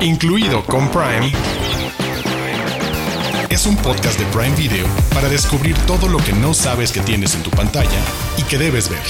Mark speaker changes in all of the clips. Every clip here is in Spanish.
Speaker 1: incluido con Prime, es un podcast de Prime Video para descubrir todo lo que no sabes que tienes en tu pantalla y que debes ver.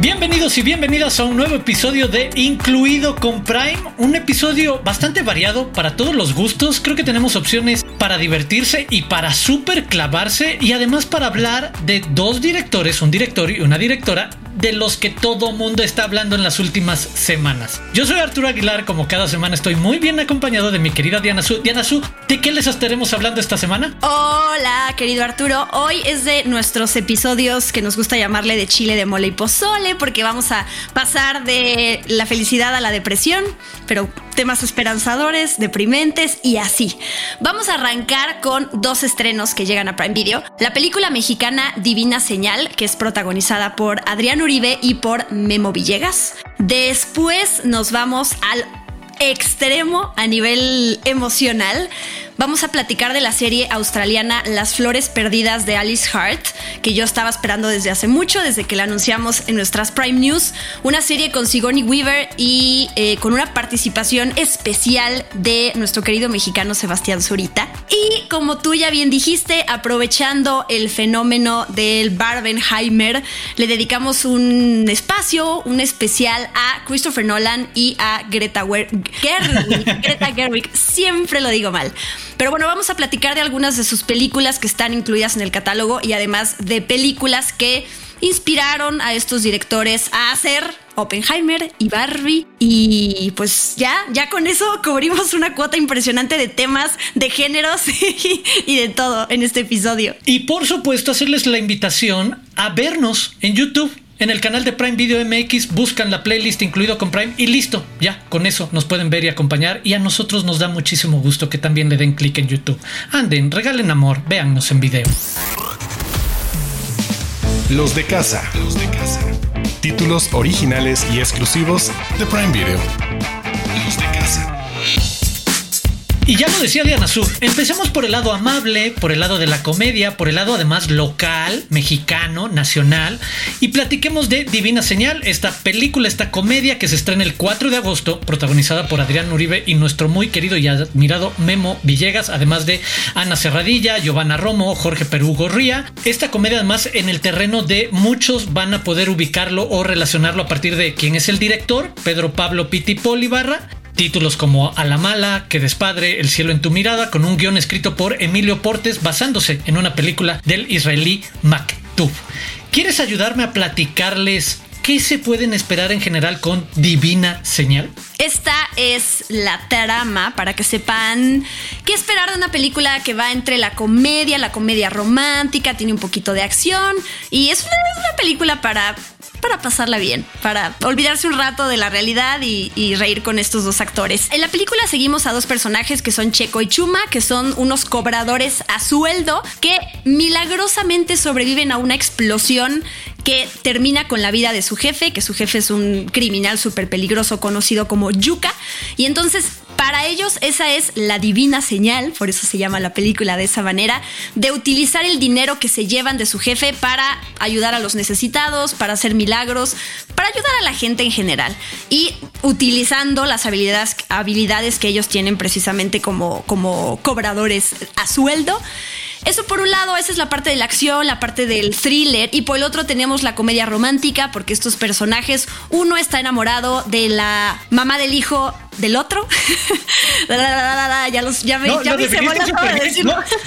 Speaker 2: Bienvenidos y bienvenidas a un nuevo episodio de Incluido con Prime, un episodio bastante variado para todos los gustos, creo que tenemos opciones para divertirse y para super clavarse y además para hablar de dos directores, un director y una directora de los que todo mundo está hablando en las últimas semanas. Yo soy Arturo Aguilar, como cada semana estoy muy bien acompañado de mi querida Diana Su. Diana Su, ¿de qué les estaremos hablando esta semana?
Speaker 3: Hola, querido Arturo. Hoy es de nuestros episodios que nos gusta llamarle de chile, de mole y pozole, porque vamos a pasar de la felicidad a la depresión, pero temas esperanzadores, deprimentes y así. Vamos a arrancar con dos estrenos que llegan a Prime Video. La película mexicana Divina Señal, que es protagonizada por Adrián Uribe y por Memo Villegas. Después nos vamos al extremo a nivel emocional vamos a platicar de la serie australiana Las Flores Perdidas de Alice Hart, que yo estaba esperando desde hace mucho, desde que la anunciamos en nuestras Prime News. Una serie con Sigourney Weaver y eh, con una participación especial de nuestro querido mexicano Sebastián Zurita. Y como tú ya bien dijiste, aprovechando el fenómeno del Barbenheimer, le dedicamos un espacio, un especial a Christopher Nolan y a Greta Gerwig. Greta Gerwig, siempre lo digo mal. Pero bueno, vamos a platicar de algunas de sus películas que están incluidas en el catálogo y además de películas que inspiraron a estos directores a hacer Oppenheimer y Barbie. Y pues ya, ya con eso cubrimos una cuota impresionante de temas, de géneros y, de todo en este episodio.
Speaker 2: Y por supuesto, hacerles la invitación a vernos en YouTube en el canal de Prime Video MX buscan la playlist incluido con Prime y listo, ya, con eso nos pueden ver y acompañar y a nosotros nos da muchísimo gusto que también le den clic en YouTube. Anden, regalen amor, véannos en video.
Speaker 1: Los de casa. Los de casa. Títulos originales y exclusivos de Prime Video.
Speaker 2: Y ya lo decía Diana Su, empecemos por el lado amable, por el lado de la comedia, por el lado además local, mexicano, nacional, y platiquemos de Divina Señal, esta película, esta comedia que se estrena el 4 de agosto, protagonizada por Adrián Uribe y nuestro muy querido y admirado Memo Villegas, además de Ana Serradilla, Giovanna Romo, Jorge Perú Gorría. Esta comedia además en el terreno de muchos van a poder ubicarlo o relacionarlo a partir de quién es el director, Pedro Pablo Piti Polibarra, Títulos como A la mala, Que despadre, El cielo en tu mirada, con un guion escrito por Emilio Portes basándose en una película del israelí Maktub. ¿Quieres ayudarme a platicarles qué se pueden esperar en general con Divina Señal?
Speaker 3: Esta es la trama para que sepan qué esperar de una película que va entre la comedia, la comedia romántica, tiene un poquito de acción y es una película para para pasarla bien, para olvidarse un rato de la realidad y, reír con estos dos actores. En la película seguimos a dos personajes que son Checo y Chuma, que son unos cobradores a sueldo que milagrosamente sobreviven a una explosión que termina con la vida de su jefe, que su jefe es un criminal súper peligroso conocido como Yuka. Y entonces para ellos esa es la divina señal, por eso se llama la película de esa manera, de utilizar el dinero que se llevan de su jefe para ayudar a los necesitados, para hacer milagros, para ayudar a la gente en general y utilizando las habilidades, que ellos tienen precisamente como, como cobradores a sueldo. Eso por un lado, esa es la parte de la acción, la parte del thriller, y por el otro tenemos la comedia romántica, porque estos personajes, uno está enamorado de la mamá del hijo del otro. ya los, ya me, ya
Speaker 2: lo, definiste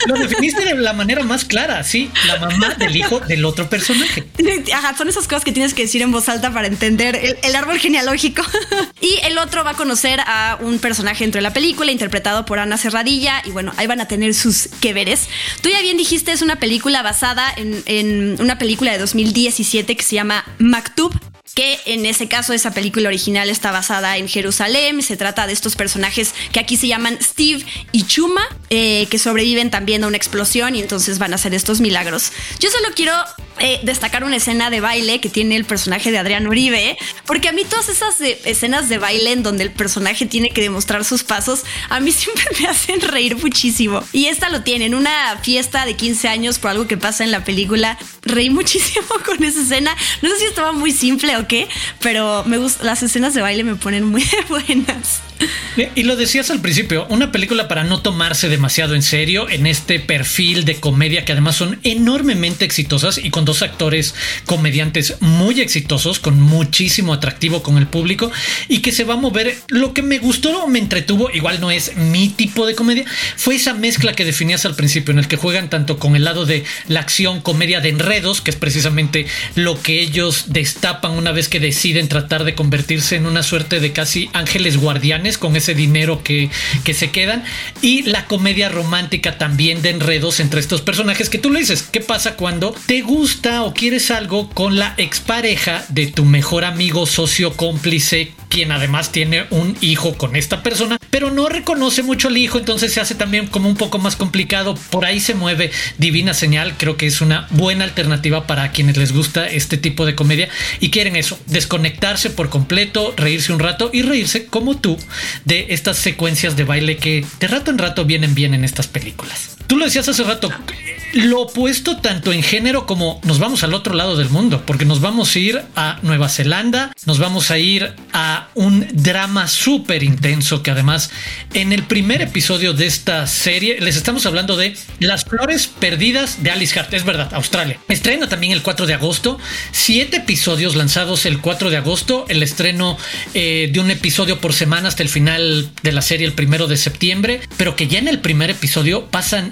Speaker 2: lo definiste de la manera más clara, sí, la mamá del hijo del otro personaje.
Speaker 3: Ajá, son esas cosas que tienes que decir en voz alta para entender el, árbol genealógico. y el otro va a conocer a un personaje dentro de la película, interpretado por Ana Serradilla, y bueno, ahí van a tener sus que veres. Tú ya bien dijiste, es una película basada en, en una película de 2017 que se llama Maktub, que en ese caso esa película original está basada en Jerusalén, se trata de estos personajes que aquí se llaman Steve y Chuma, eh, que sobreviven también a una explosión y entonces van a hacer estos milagros. Yo solo quiero eh, destacar una escena de baile que tiene el personaje de Adrián Uribe, porque a mí todas esas escenas de baile en donde el personaje tiene que demostrar sus pasos, a mí siempre me hacen reír muchísimo. Y esta lo tiene en una fiesta de 15 años por algo que pasa en la película. Reí muchísimo con esa escena. No sé si estaba muy simple o karaoke, pero me gusta, las escenas de baile me ponen muy buenas.
Speaker 2: Y lo decías al principio, una película para no tomarse demasiado en serio en este perfil de comedia que además son enormemente exitosas y con dos actores comediantes muy exitosos, con muchísimo atractivo con el público y que se va a mover. Lo que me gustó o me entretuvo, igual no es mi tipo de comedia, fue esa mezcla que definías al principio en el que juegan tanto con el lado de la acción, comedia de enredos, que es precisamente lo que ellos destapan una vez que deciden tratar de convertirse en una suerte de casi ángeles guardianes con ese dinero que, que se quedan. Y la comedia romántica también de enredos entre estos personajes que tú le dices, ¿qué pasa cuando te gusta o quieres algo con la expareja de tu mejor amigo, socio, cómplice, quien además tiene un hijo con esta persona, pero no reconoce mucho al hijo, entonces se hace también como un poco más complicado. Por ahí se mueve Divina Señal, creo que es una buena alternativa para quienes les gusta este tipo de comedia y quieren eso, desconectarse por completo, reírse un rato y reírse como tú de estas secuencias de baile que de rato en rato vienen bien en estas películas. Tú lo decías hace rato, lo opuesto tanto en género como nos vamos al otro lado del mundo, porque nos vamos a ir a Nueva Zelanda, nos vamos a ir a un drama súper intenso que además en el primer episodio de esta serie les estamos hablando de Las Flores Perdidas de Alice Hart, es verdad, Australia. Estrena también el 4 de agosto, siete episodios lanzados el 4 de agosto, el estreno eh, de un episodio por semana hasta el final de la serie el primero de septiembre, pero que ya en el primer episodio pasan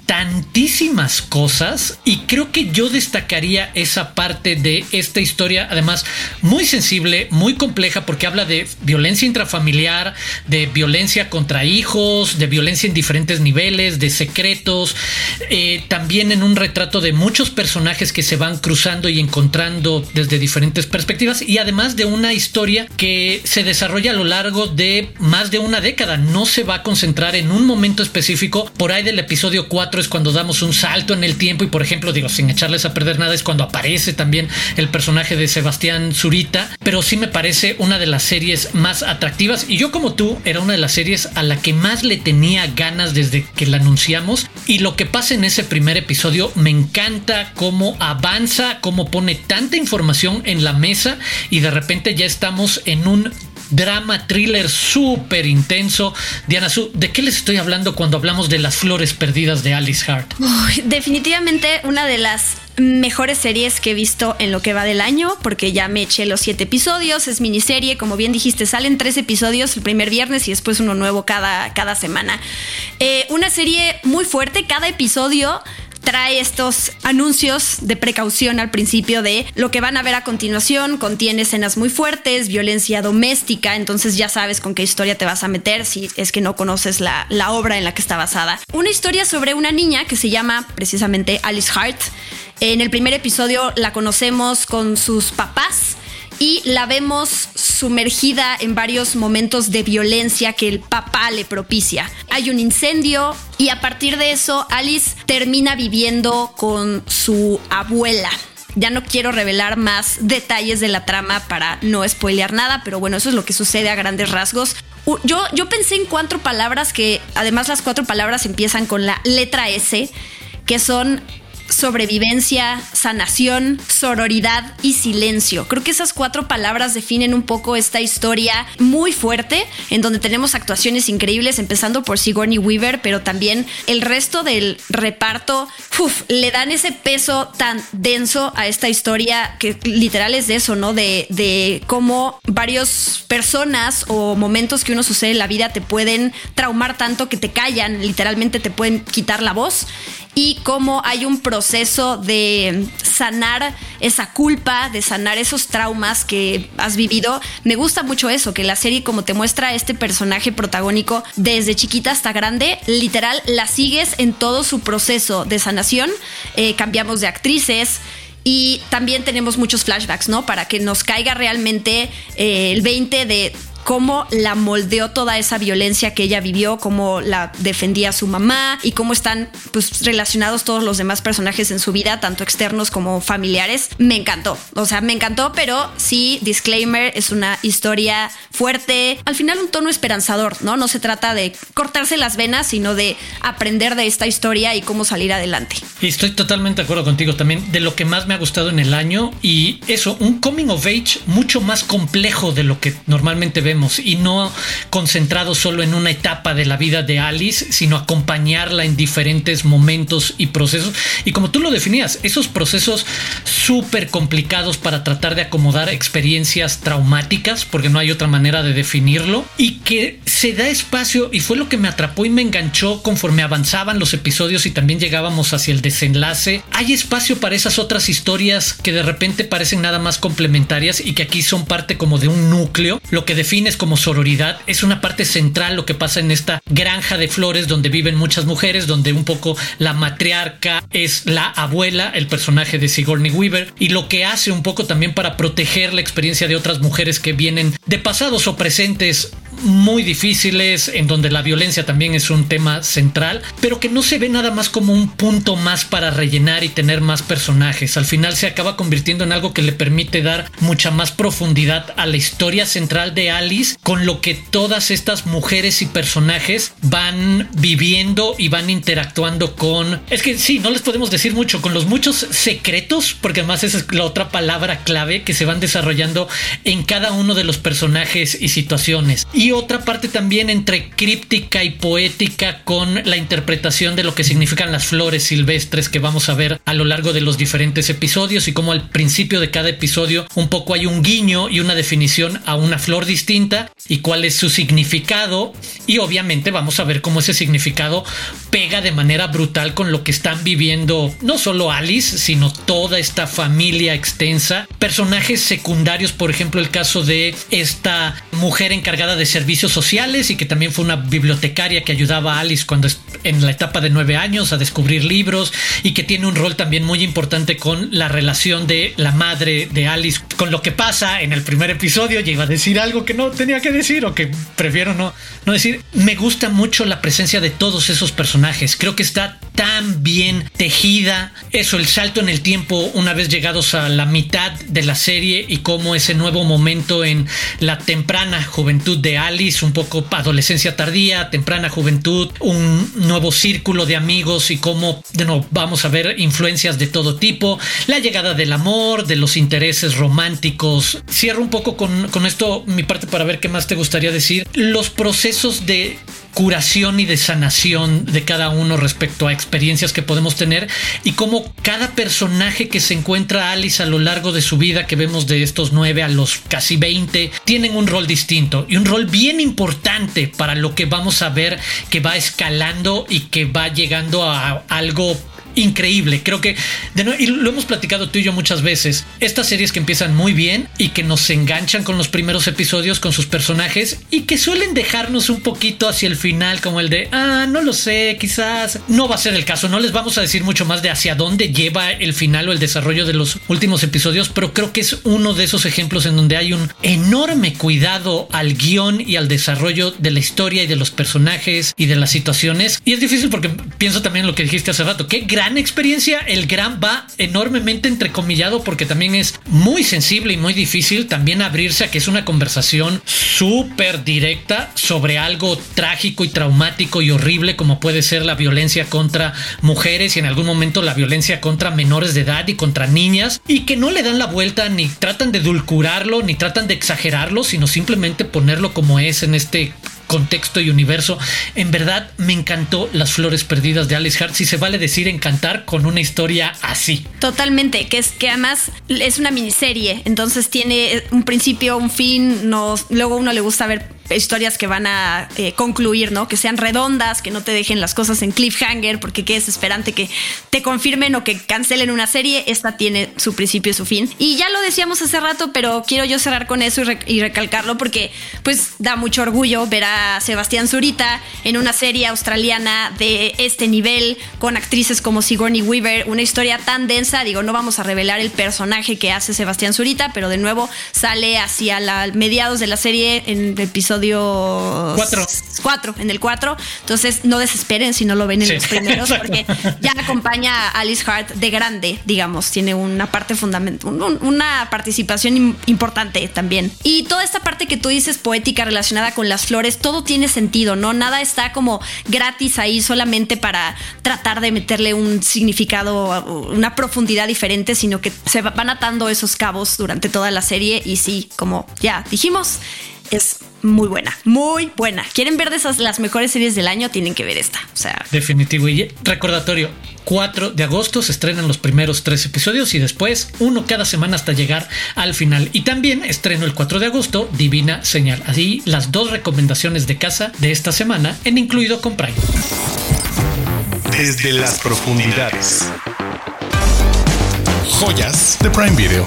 Speaker 2: tantísimas cosas y creo que yo destacaría esa parte de esta historia, además muy sensible, muy compleja porque habla de violencia intrafamiliar, de violencia contra hijos, de violencia en diferentes niveles, de secretos, eh, también en un retrato de muchos personajes que se van cruzando y encontrando desde diferentes perspectivas y además de una historia que se desarrolla a lo largo de más de una década, no se va a concentrar en un momento específico, por ahí del episodio 4 es cuando damos un salto en el tiempo y por ejemplo digo sin echarles a perder nada es cuando aparece también el personaje de Sebastián Zurita pero sí me parece una de las series más atractivas. Y yo como tú era una de las series a la que más le tenía ganas desde que la anunciamos. Y lo que pasa en ese primer episodio me encanta cómo avanza cómo pone tanta información en la mesa y de repente ya estamos en un drama thriller súper intenso. Diana Su, ¿de qué les estoy hablando cuando hablamos de las flores perdidas de Alice Hart?
Speaker 3: definitivamente una de las mejores series que he visto en lo que va del año, porque ya me eché los siete episodios, es miniserie, como bien dijiste, salen tres episodios el primer viernes y después uno nuevo cada, cada semana. Eh, una serie muy fuerte, cada episodio trae estos anuncios de precaución al principio de lo que van a ver a continuación, contiene escenas muy fuertes, violencia doméstica, entonces ya sabes con qué historia te vas a meter si es que no conoces la, la obra en la que está basada. Una historia sobre una niña que se llama precisamente Alice Hart. En el primer episodio la conocemos con sus papás y la vemos sumergida en varios momentos de violencia que el papá le propicia. Hay un incendio y a partir de eso Alice termina viviendo con su abuela. Ya no quiero revelar más detalles de la trama para no spoilear nada, pero bueno, eso es lo que sucede a grandes rasgos. Yo, yo pensé en cuatro palabras que además las cuatro palabras empiezan con la letra S, que son sobrevivencia, sanación, sororidad y silencio. Creo que esas cuatro palabras definen un poco esta historia muy fuerte, en donde tenemos actuaciones increíbles, empezando por Sigourney Weaver, pero también el resto del reparto le dan ese peso tan denso a esta historia que literal es de eso, ¿no? De, de cómo varias personas o momentos que uno sucede en la vida te pueden traumar tanto que te callan, literalmente te pueden quitar la voz y cómo hay un proceso de sanar esa culpa, de sanar esos traumas que has vivido. Me gusta mucho eso, que la serie como te muestra este personaje protagónico desde chiquita hasta grande, literal la sigues en todo su proceso de sanación. Eh, cambiamos de actrices. Y también tenemos muchos flashbacks, ¿no? Para que nos caiga realmente eh, el 20 de cómo la moldeó toda esa violencia que ella vivió, cómo la defendía su mamá y cómo están pues relacionados todos los demás personajes en su vida, tanto externos como familiares. Me encantó, o sea, me encantó, pero sí, disclaimer, es una historia fuerte, al final un tono esperanzador, ¿no? No se trata de cortarse las venas, sino de aprender de esta historia y cómo salir adelante.
Speaker 2: Y estoy totalmente de acuerdo contigo también de lo que más me ha gustado en el año y eso, un coming of age mucho más complejo de lo que normalmente y no concentrado solo en una etapa de la vida de Alice, sino acompañarla en diferentes momentos y procesos. Y como tú lo definías, esos procesos súper complicados para tratar de acomodar experiencias traumáticas, porque no hay otra manera de definirlo, y que se da espacio, y fue lo que me atrapó y me enganchó conforme avanzaban los episodios y también llegábamos hacia el desenlace. Hay espacio para esas otras historias que de repente parecen nada más complementarias y que aquí son parte como de un núcleo. Lo que defines como sororidad es una parte central lo que pasa en esta granja de flores donde viven muchas mujeres, donde un poco la matriarca es la abuela, el personaje de Sigourney Weaver, y lo que hace un poco también para proteger la experiencia de otras mujeres que vienen de pasados o presentes muy difíciles, en donde la violencia también es un tema central, pero que no se ve nada más como un punto más para rellenar y tener más personajes. Al final se acaba convirtiendo en algo que le permite dar mucha más profundidad a la historia central de Con lo que todas estas mujeres y personajes van viviendo y van interactuando con... Es que sí, no les podemos decir mucho, con los muchos secretos, porque además esa es la otra palabra clave que se van desarrollando en cada uno de los personajes y situaciones. Y otra parte también entre críptica y poética con la interpretación de lo que significan las flores silvestres que vamos a ver a lo largo de los diferentes episodios y como al principio de cada episodio un poco hay un guiño y una definición a una flor distinta y cuál es su significado y obviamente vamos a ver cómo ese significado pega de manera brutal con lo que están viviendo no solo Alice sino toda esta familia extensa personajes secundarios por ejemplo el caso de esta mujer encargada de servicios sociales y que también fue una bibliotecaria que ayudaba a Alice cuando en la etapa de nueve años a descubrir libros y que tiene un rol también muy importante con la relación de la madre de Alice con lo que pasa en el primer episodio. Ya iba a decir algo que no tenía que decir o que prefiero no, no decir. Me gusta mucho la presencia de todos esos personajes. Creo que está tan bien tejida. Eso, el salto en el tiempo una vez llegados a la mitad de la serie y cómo ese nuevo momento en la temprana juventud de Alice, un poco adolescencia tardía, temprana juventud, un nuevo círculo de amigos y cómo de vamos a ver influencias de todo tipo, la llegada del amor, de los intereses románticos. Cierro un poco con, con esto mi parte para ver qué más te gustaría decir. Los procesos de curación y de sanación de cada uno respecto a experiencias que podemos tener y cómo cada personaje que se encuentra Alice a lo largo de su vida, que vemos de estos 9 a los casi 20, tienen un rol distinto y un rol bien importante para lo que vamos a ver que va escalando y que va llegando a algo increíble. Creo que, de y lo hemos platicado tú y yo muchas veces, estas series que empiezan muy bien y que nos enganchan con los primeros episodios, con sus personajes y que suelen dejarnos un poquito hacia el final, como el de, ah, no lo sé, quizás no va a ser el caso, no les vamos a decir mucho más de hacia dónde lleva el final o el desarrollo de los últimos episodios, pero creo que es uno de esos ejemplos en donde hay un enorme cuidado al guion y al desarrollo de la historia y de los personajes y de las situaciones. Y es difícil porque pienso también en lo que dijiste hace rato, qué experiencia. El gran va enormemente entrecomillado porque también es muy sensible y muy difícil también abrirse a que es una conversación súper directa sobre algo trágico y traumático y horrible como puede ser la violencia contra mujeres y en algún momento la violencia contra menores de edad y contra niñas y que no le dan la vuelta ni tratan de dulcurarlo ni tratan de exagerarlo sino simplemente ponerlo como es en este contexto y universo. En verdad me encantó Las Flores Perdidas de Alice Hart. Si se vale decir encantar con una historia así.
Speaker 3: Totalmente, que es que además es una miniserie, entonces tiene un principio, un fin, no, luego uno le gusta ver historias que van a eh, concluir, ¿no? Que sean redondas, que no te dejen las cosas en cliffhanger, porque qué desesperante que te confirmen o que cancelen una serie. Esta tiene su principio y su fin. Y ya lo decíamos hace rato, pero quiero yo cerrar con eso y, recalcarlo porque, pues, da mucho orgullo ver a Sebastián Zurita en una serie australiana de este nivel, con actrices como Sigourney Weaver, una historia tan densa. Digo, no vamos a revelar el personaje que hace Sebastián Zurita, pero de nuevo sale hacia la mediados de la serie en el episodio
Speaker 2: 4.
Speaker 3: 4, en el 4. Entonces, no desesperen si no lo ven en los primeros, porque ya acompaña a Alice Hart de grande, digamos. Tiene una parte fundamental, una participación importante también. Y toda esta parte que tú dices poética relacionada con las flores, todo tiene sentido, ¿no? Nada está como gratis ahí solamente para tratar de meterle un significado, una profundidad diferente, sino que se van atando esos cabos durante toda la serie y sí, como ya dijimos, es muy buena, muy buena. ¿Quieren ver de esas las mejores series del año? Tienen que ver esta. O sea,
Speaker 2: definitivo. Y recordatorio, 4 de agosto se estrenan los primeros tres episodios y después uno cada semana hasta llegar al final. Y también estreno el 4 de agosto Divina Señal. Así las dos recomendaciones de casa de esta semana en incluido con Prime.
Speaker 1: Desde las profundidades. Joyas de Prime Video.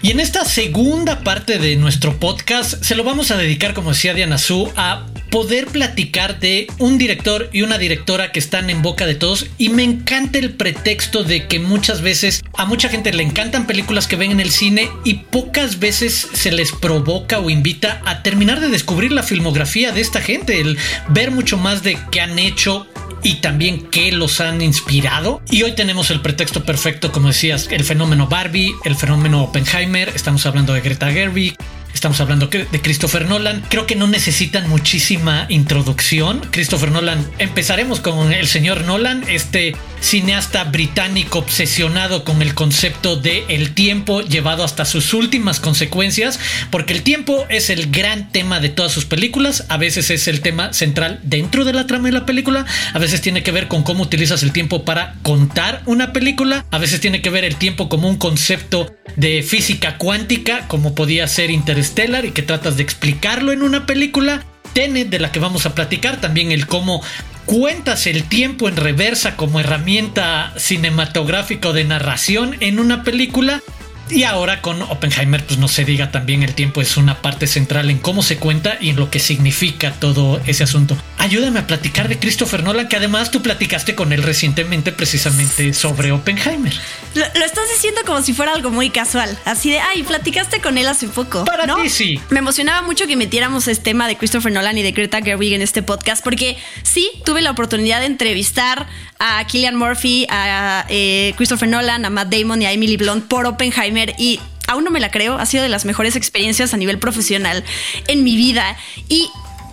Speaker 2: Y en esta segunda parte de nuestro podcast se lo vamos a dedicar, como decía Diana Su, a poder platicar de un director y una directora que están en boca de todos. Y me encanta el pretexto de que muchas veces a mucha gente le encantan películas que ven en el cine y pocas veces se les provoca o invita a terminar de descubrir la filmografía de esta gente, el ver mucho más de qué han hecho y también qué los han inspirado. Y hoy tenemos el pretexto perfecto, como decías, el fenómeno Barbie, el fenómeno Oppenheimer, estamos hablando de Greta Gerwig, Estamos hablando de Christopher Nolan. Creo que no necesitan muchísima introducción. Christopher Nolan, empezaremos con el señor Nolan, este cineasta británico obsesionado con el concepto de el tiempo llevado hasta sus últimas consecuencias, porque el tiempo es el gran tema de todas sus películas. A veces es el tema central dentro de la trama de la película. A veces tiene que ver con cómo utilizas el tiempo para contar una película. A veces tiene que ver el tiempo como un concepto de física cuántica, como podía ser interesante Stellar y que tratas de explicarlo en una película. Tenet, de la que vamos a platicar, también el cómo cuentas el tiempo en reversa como herramienta cinematográfica o de narración en una película. Y ahora con Oppenheimer, pues no se diga también el tiempo es una parte central en cómo se cuenta y en lo que significa todo ese asunto. Ayúdame a platicar de Christopher Nolan, que además tú platicaste con él recientemente precisamente sobre Oppenheimer.
Speaker 3: Lo, estás diciendo como si fuera algo muy casual, así de, ay, platicaste con él hace poco.
Speaker 2: Para ti sí.
Speaker 3: Me emocionaba mucho que metiéramos este tema de Christopher Nolan y de Greta Gerwig en este podcast, porque sí, tuve la oportunidad de entrevistar a Killian Murphy, a eh, Christopher Nolan, a Matt Damon y a Emily Blunt por Oppenheimer y aún no me la creo, ha sido de las mejores experiencias a nivel profesional en mi vida. Y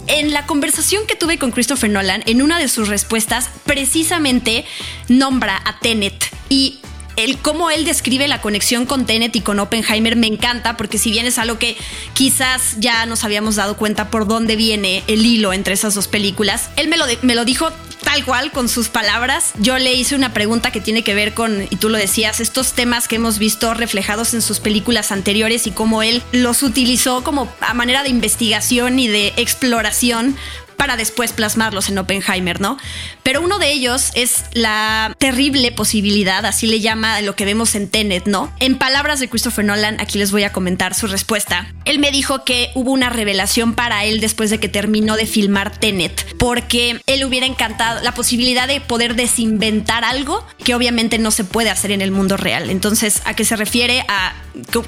Speaker 3: en la conversación que tuve con Christopher Nolan, en una de sus respuestas, precisamente nombra a Tenet. Y el cómo él describe la conexión con Tenet y con Oppenheimer me encanta porque si bien es algo que quizás ya nos habíamos dado cuenta por dónde viene el hilo entre esas dos películas, él me lo, me lo dijo tal cual con sus palabras. Yo le hice una pregunta que tiene que ver con, y tú lo decías, estos temas que hemos visto reflejados en sus películas anteriores y cómo él los utilizó como a manera de investigación y de exploración para después plasmarlos en Oppenheimer, ¿no? Pero uno de ellos es la terrible posibilidad, así le llama lo que vemos en Tenet, ¿no? En palabras de Christopher Nolan, aquí les voy a comentar su respuesta. Él me dijo que hubo una revelación para él después de que terminó de filmar Tenet, porque él hubiera encantado la posibilidad de poder desinventar algo que obviamente no se puede hacer en el mundo real. Entonces, ¿a qué se refiere? A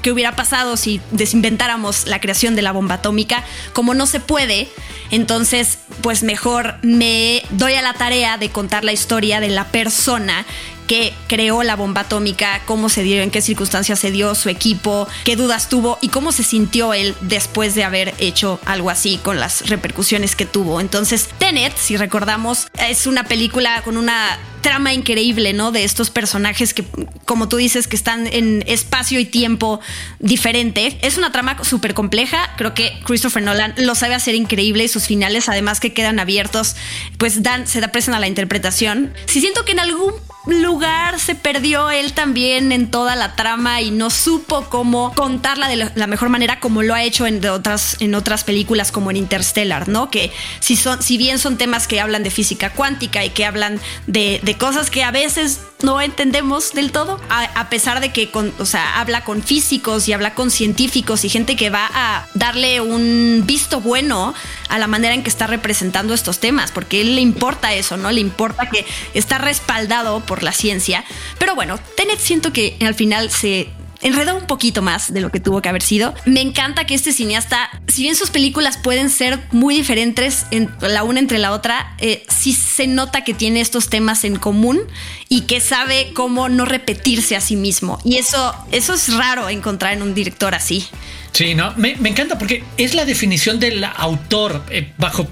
Speaker 3: qué hubiera pasado si desinventáramos la creación de la bomba atómica. Como no se puede, entonces, pues mejor me doy a la tarea de contar la historia de la persona que creó la bomba atómica, cómo se dio, en qué circunstancias se dio, su equipo, qué dudas tuvo y cómo se sintió él después de haber hecho algo así con las repercusiones que tuvo. Entonces, Tenet, si recordamos, es una película con una trama increíble, ¿no? De estos personajes que, como tú dices, que están en espacio y tiempo diferente. Es una trama súper compleja. Creo que Christopher Nolan lo sabe hacer increíble y sus finales, además que quedan abiertos, pues dan, se da presión a la interpretación. Si siento que en algún lugar se perdió él también en toda la trama y no supo cómo contarla de la mejor manera como lo ha hecho en otras, en otras películas como en Interstellar, ¿no? Que si, son, si bien son temas que hablan de física cuántica y que hablan de, de cosas que a veces no entendemos del todo, a, pesar de que con, o sea, habla con físicos y habla con científicos y gente que va a darle un visto bueno a la manera en que está representando estos temas, porque él le importa eso, ¿no? Le importa que está respaldado por la ciencia. Pero bueno, Tenet siento que al final se enredó un poquito más de lo que tuvo que haber sido. Me encanta que este cineasta, si bien sus películas pueden ser muy diferentes en, la una entre la otra, eh, sí se nota que tiene estos temas en común y que sabe cómo no repetirse a sí mismo. Y eso, eso es raro encontrar en un director así.
Speaker 2: Sí, no, me, encanta porque es la definición del autor eh, bajo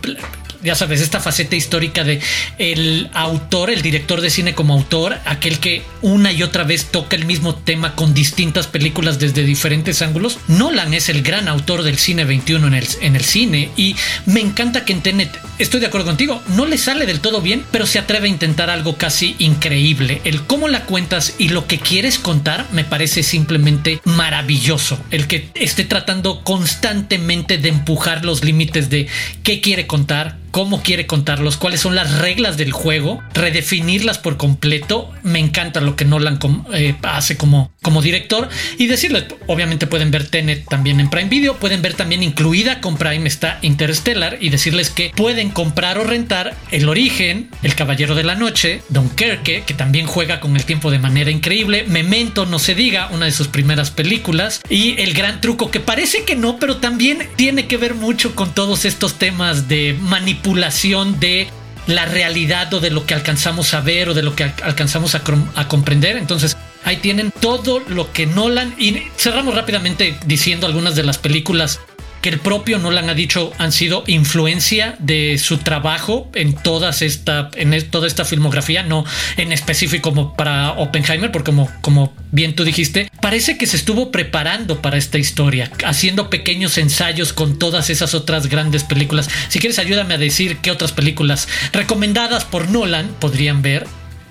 Speaker 2: ya sabes, esta faceta histórica de el autor, el director de cine como autor, aquel que una y otra vez toca el mismo tema con distintas películas desde diferentes ángulos. Nolan es el gran autor del cine 21 en el, en el cine y me encanta que en Tenet, estoy de acuerdo contigo, no le sale del todo bien, pero se atreve a intentar algo casi increíble. El cómo la cuentas y lo que quieres contar me parece simplemente maravilloso. El que esté tratando constantemente de empujar los límites de qué quiere contar, cómo quiere contarlos, cuáles son las reglas del juego, redefinirlas por completo. Me encanta lo que Nolan eh, hace como, como director y decirles, obviamente pueden ver Tenet también en Prime Video, pueden ver también incluida con Prime está Interstellar y decirles que pueden comprar o rentar El Origen, El Caballero de la Noche, Dunkerque, que también juega con el tiempo de manera increíble, Memento, no se diga, una de sus primeras películas y El Gran Truco, que parece que no, pero también tiene que ver mucho con todos estos temas de manipulación de la realidad o de lo que alcanzamos a ver o de lo que alcanzamos a, a, comprender. Entonces ahí tienen todo lo que Nolan y cerramos rápidamente diciendo algunas de las películas que el propio Nolan ha dicho han sido influencia de su trabajo en todas esta, en toda esta filmografía, no en específico como para Oppenheimer, porque como, como bien tú dijiste, parece que se estuvo preparando para esta historia, haciendo pequeños ensayos con todas esas otras grandes películas. Si quieres, ayúdame a decir qué otras películas recomendadas por Nolan podrían ver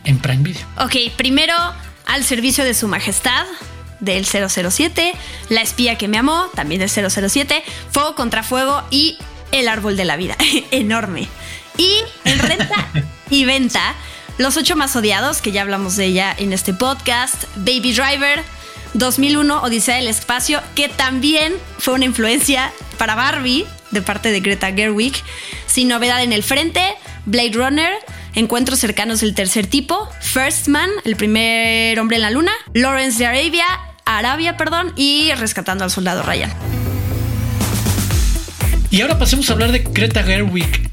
Speaker 2: en Prime Video.
Speaker 3: Ok, primero al servicio de su majestad, del 007, La espía que me amó, también del 007, Fuego contra Fuego y El árbol de la vida, enorme. Y en renta y venta, Los ocho más odiados, que ya hablamos de ella en este podcast, Baby Driver, 2001, Odisea del Espacio, que también fue una influencia para Barbie de parte de Greta Gerwig, Sin novedad en el frente, Blade Runner, Encuentros cercanos del tercer tipo, First Man, el primer hombre en la luna, Lawrence de Arabia, Arabia, perdón, y Rescatando al Soldado Ryan.
Speaker 2: Y ahora pasemos a hablar de Greta Gerwig.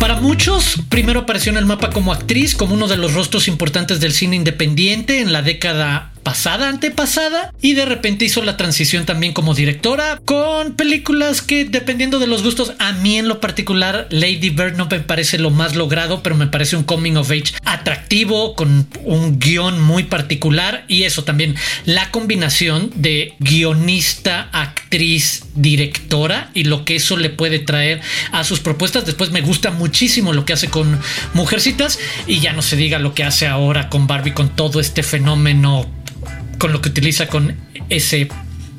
Speaker 2: Para muchos, primero apareció en el mapa como actriz, como uno de los rostros importantes del cine independiente en la década pasada, antepasada, y de repente hizo la transición también como directora con películas que dependiendo de los gustos, a mí en lo particular, Lady Bird no me parece lo más logrado, pero me parece un coming of age atractivo, con un guion muy particular y eso también, la combinación de guionista, actriz, directora y lo que eso le puede traer a sus propuestas. Después me gusta muchísimo lo que hace con Mujercitas y ya no se diga lo que hace ahora con Barbie, con todo este fenómeno con lo que utiliza con ese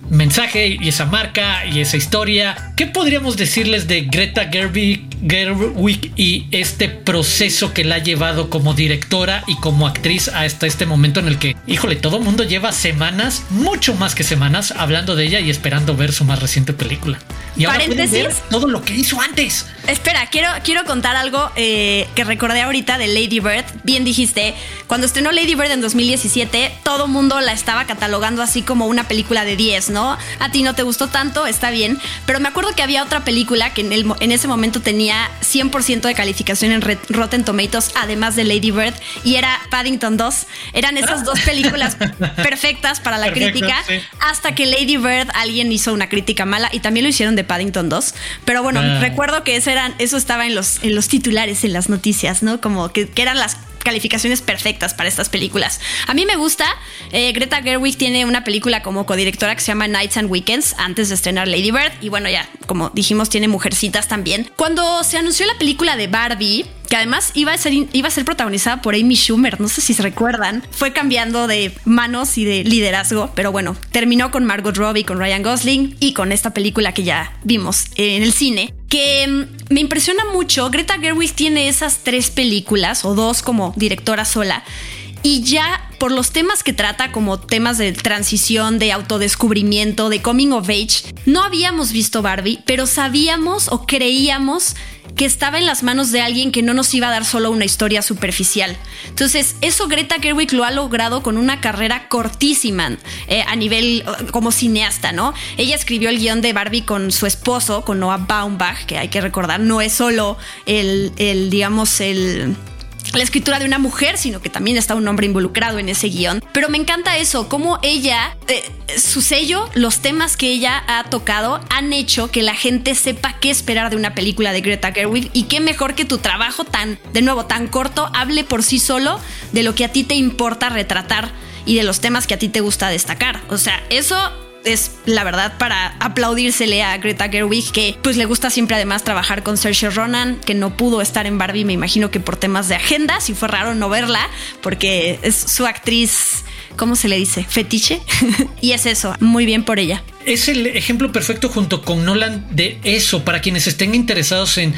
Speaker 2: mensaje y esa marca y esa historia. ¿Qué podríamos decirles de Greta Gerwig, Gerwig y este proceso que la ha llevado como directora y como actriz hasta este momento en el que, híjole, todo el mundo lleva semanas, mucho más que semanas, hablando de ella y esperando ver su más reciente película? Y ahora ver todo lo que hizo antes.
Speaker 3: Espera, quiero, quiero contar algo eh, que recordé ahorita de Lady Bird. Bien dijiste, cuando estrenó Lady Bird en 2017, todo mundo la estaba catalogando así como una película de 10, ¿no? A ti no te gustó tanto, está bien. Pero me acuerdo que había otra película que en, el, en ese momento tenía 100% de calificación en Rotten Tomatoes, además de Lady Bird, y era Paddington 2. Eran esas dos películas perfectas para la crítica, hasta que Lady Bird alguien hizo una crítica mala y también lo hicieron de Paddington 2. Pero bueno, ah. recuerdo que eso, eran, eso estaba en los, en los titulares, en las noticias, ¿no? Como que, que eran las calificaciones perfectas para estas películas. A mí me gusta. Eh, Greta Gerwig tiene una película como codirectora que se llama Nights and Weekends antes de estrenar Lady Bird. Y bueno, ya, como dijimos, tiene mujercitas también. Cuando se anunció la película de Barbie, que además iba a ser, iba a ser protagonizada por Amy Schumer, no sé si se recuerdan, fue cambiando de manos y de liderazgo, pero bueno, terminó con Margot Robbie, con Ryan Gosling y con esta película que ya vimos en el cine, que mm, me impresiona mucho. Greta Gerwig tiene esas tres películas o dos como directora sola y ya por los temas que trata, como temas de transición, de autodescubrimiento, de coming of age, no habíamos visto Barbie, pero sabíamos o creíamos que estaba en las manos de alguien que no nos iba a dar solo una historia superficial. Entonces, eso Greta Gerwig lo ha logrado con una carrera cortísima eh, a nivel eh, como cineasta, ¿no? Ella escribió el guion de Barbie con su esposo, con Noah Baumbach, que hay que recordar, no es solo el, el digamos, el la escritura de una mujer, sino que también está un hombre involucrado en ese guion. Pero me encanta eso, cómo ella, eh, su sello, los temas que ella ha tocado han hecho que la gente sepa qué esperar de una película de Greta Gerwig y qué mejor que tu trabajo tan, de nuevo, tan corto, hable por sí solo de lo que a ti te importa retratar y de los temas que a ti te gusta destacar. O sea, eso es la verdad para aplaudírsele a Greta Gerwig, que pues le gusta siempre además trabajar con Saoirse Ronan, que no pudo estar en Barbie, me imagino que por temas de agenda, si fue raro no verla, porque es su actriz, ¿cómo se le dice? Fetiche. y es eso, muy bien por ella
Speaker 2: es el ejemplo perfecto junto con Nolan de eso, para quienes estén interesados en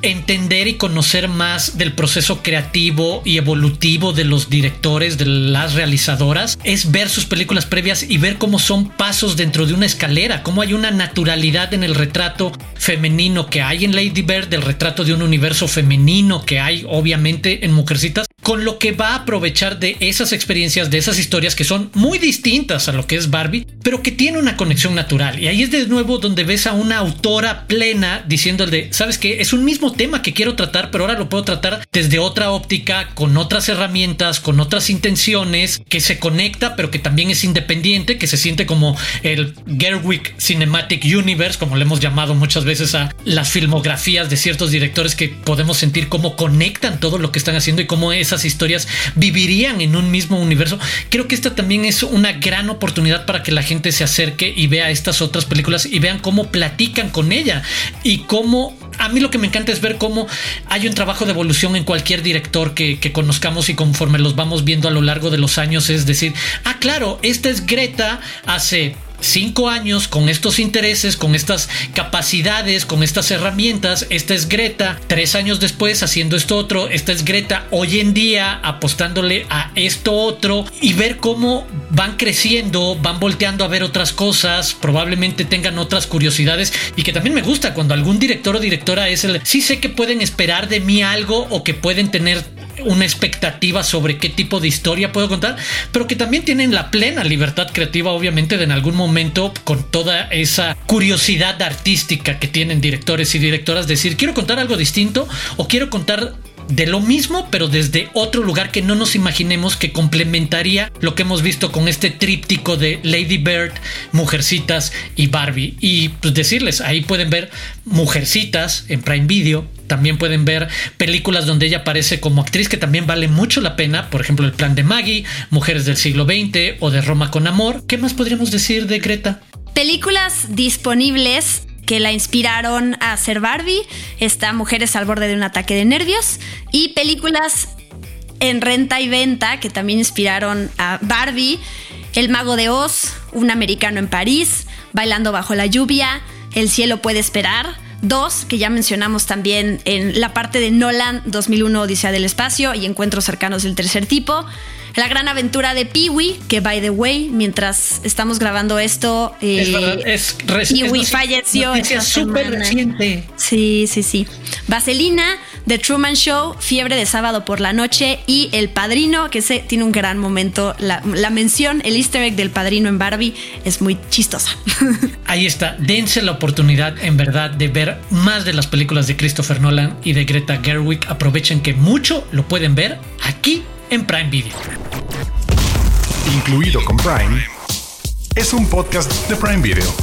Speaker 2: entender y conocer más del proceso creativo y evolutivo de los directores, de las realizadoras, es ver sus películas previas y ver cómo son pasos dentro de una escalera, cómo hay una naturalidad en el retrato femenino que hay en Lady Bird, del retrato de un universo femenino que hay obviamente en Mujercitas, con lo que va a aprovechar de esas experiencias, de esas historias que son muy distintas a lo que es Barbie, pero que tiene una conexión natural. Y ahí es de nuevo donde ves a una autora plena de, ¿sabes qué? Es un mismo tema que quiero tratar, pero ahora lo puedo tratar desde otra óptica, con otras herramientas, con otras intenciones, que se conecta, pero que también es independiente, que se siente como el Gerwig Cinematic Universe, como le hemos llamado muchas veces a las filmografías de ciertos directores que podemos sentir cómo conectan todo lo que están haciendo y cómo esas historias vivirían en un mismo universo. Creo que esta también es una gran oportunidad para que la gente se acerque y vea estas otras películas y vean cómo platican con ella. Y cómo a mí lo que me encanta es ver cómo hay un trabajo de evolución en cualquier director que, que, conozcamos y conforme los vamos viendo a lo largo de los años es decir, ah claro, esta es Greta hace cinco años con estos intereses, con estas capacidades, con estas herramientas. Esta es Greta, tres años después haciendo esto otro. Esta es Greta hoy en día apostándole a esto otro y ver cómo van creciendo, van volteando a ver otras cosas, probablemente tengan otras curiosidades y que también me gusta cuando algún director o directora es el, sí sé que pueden esperar de mí algo o que pueden tener una expectativa sobre qué tipo de historia puedo contar, pero que también tienen la plena libertad creativa, obviamente, de en algún momento, con toda esa curiosidad artística que tienen directores y directoras, decir, quiero contar algo distinto o quiero contar de lo mismo, pero desde otro lugar que no nos imaginemos que complementaría lo que hemos visto con este tríptico de Lady Bird, Mujercitas y Barbie. Y pues decirles, ahí pueden ver Mujercitas en Prime Video. También pueden ver películas donde ella aparece como actriz que también vale mucho la pena. Por ejemplo, El plan de Maggie, Mujeres del siglo XX o de Roma con Amor. ¿Qué más podríamos decir de Greta?
Speaker 3: Películas disponibles que la inspiraron a ser Barbie, está Mujeres al borde de un ataque de nervios y películas en renta y venta que también inspiraron a Barbie, El mago de Oz, Un americano en París, Bailando bajo la lluvia, El cielo puede esperar, dos que ya mencionamos también en la parte de Nolan 2001 Odisea del espacio y Encuentros cercanos del tercer tipo. La gran aventura de Peewee, que by the way, mientras estamos grabando esto,
Speaker 2: eh, es Peewee
Speaker 3: falleció.
Speaker 2: Es súper reciente.
Speaker 3: Sí, sí, sí. Vaselina, The Truman Show, Fiebre de sábado por la noche y El Padrino, que se, tiene un gran momento. La, la mención, el easter egg del Padrino en Barbie es muy chistosa.
Speaker 2: Ahí está, dense la oportunidad en verdad de ver más de las películas de Christopher Nolan y de Greta Gerwig. Aprovechen que mucho lo pueden ver aquí en Prime Video.
Speaker 1: Incluido con Prime, es un podcast de Prime Video.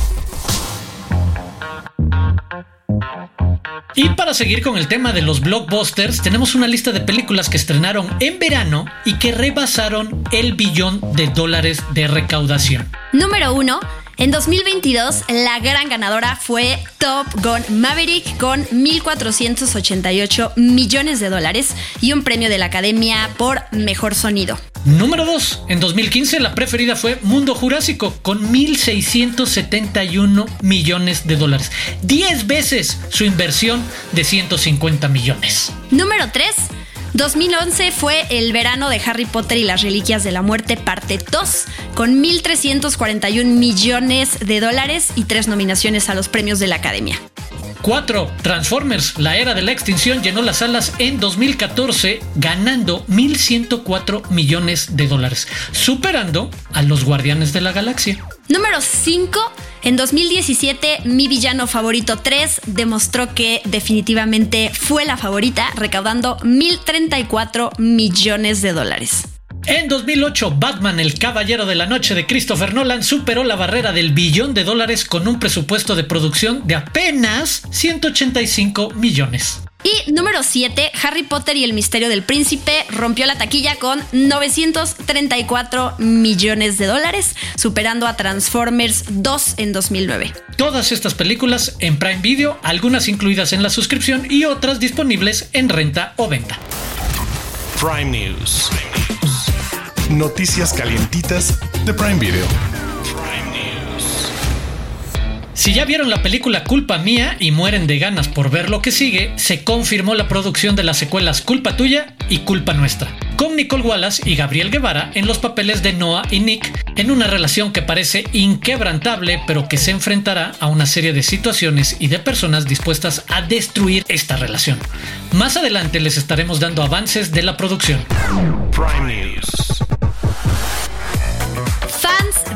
Speaker 2: Y para seguir con el tema de los blockbusters, tenemos una lista de películas que estrenaron en verano y que rebasaron el billón de dólares de recaudación.
Speaker 3: Número 1 En 2022, la gran ganadora fue Top Gun Maverick con 1.488 millones de dólares y un premio de la Academia por Mejor Sonido.
Speaker 2: Número 2. En 2015 la preferida fue Mundo Jurásico con 1.671 millones de dólares. 10 veces su inversión de 150 millones.
Speaker 3: Número 3. 2011 fue el verano de Harry Potter y las Reliquias de la Muerte, parte 2, con 1.341 millones de dólares y tres nominaciones a los premios de la Academia.
Speaker 2: 4. Transformers, la era de la extinción, llenó las salas en 2014 ganando 1.104 millones de dólares, superando a los Guardianes de la Galaxia.
Speaker 3: Número 5. En 2017, mi villano favorito 3 demostró que definitivamente fue la favorita, recaudando 1.034 millones de dólares.
Speaker 2: En 2008, Batman, el Caballero de la Noche de Christopher Nolan, superó la barrera del billón de dólares con un presupuesto de producción de apenas 185 millones.
Speaker 3: Y número 7, Harry Potter y el Misterio del Príncipe rompió la taquilla con 934 millones de dólares, superando a Transformers 2 en 2009.
Speaker 2: Todas estas películas en Prime Video, algunas incluidas en la suscripción y otras disponibles en renta o venta.
Speaker 1: Prime News. Noticias calientitas de Prime Video.
Speaker 2: Si ya vieron la película Culpa Mía y mueren de ganas por ver lo que sigue, se confirmó la producción de las secuelas Culpa Tuya y Culpa Nuestra, con Nicole Wallace y Gabriel Guevara en los papeles de Noah y Nick, en una relación que parece inquebrantable, pero que se enfrentará a una serie de situaciones y de personas dispuestas a destruir esta relación. Más adelante les estaremos dando avances de la producción.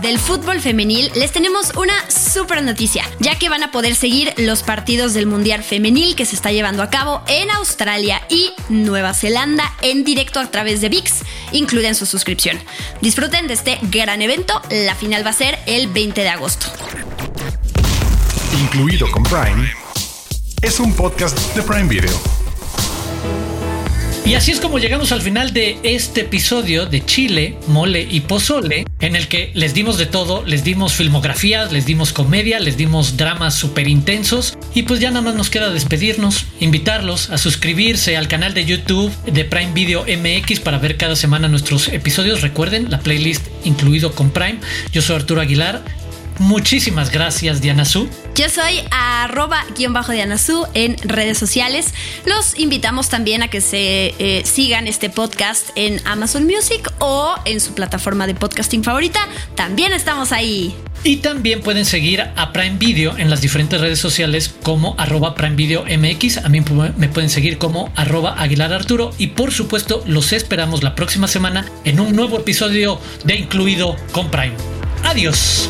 Speaker 3: Del fútbol femenil, les tenemos una super noticia, ya que van a poder seguir los partidos del Mundial Femenil que se está llevando a cabo en Australia y Nueva Zelanda en directo a través de VIX, incluida en su suscripción. Disfruten de este gran evento, la final va a ser el 20 de agosto.
Speaker 1: Incluido con Prime. Es un podcast de Prime Video.
Speaker 2: Y así es como llegamos al final de este episodio de Chile, Mole y Pozole, en el que les dimos de todo, les dimos filmografías, les dimos comedia, les dimos dramas súper intensos y pues ya nada más nos queda despedirnos, invitarlos a suscribirse al canal de YouTube de Prime Video MX para ver cada semana nuestros episodios. Recuerden la playlist incluido con Prime. Yo soy Arturo Aguilar. Muchísimas gracias, Diana Su.
Speaker 3: Yo soy arroba guion bajo Diana Su en redes sociales. Los invitamos también a que se eh, sigan este podcast en Amazon Music o en su plataforma de podcasting favorita. También estamos ahí.
Speaker 2: Y también pueden seguir a Prime Video en las diferentes redes sociales como arroba Prime Video MX. A mí me pueden seguir como arroba Aguilar Arturo. Y por supuesto, los esperamos la próxima semana en un nuevo episodio de Incluido con Prime. Adiós.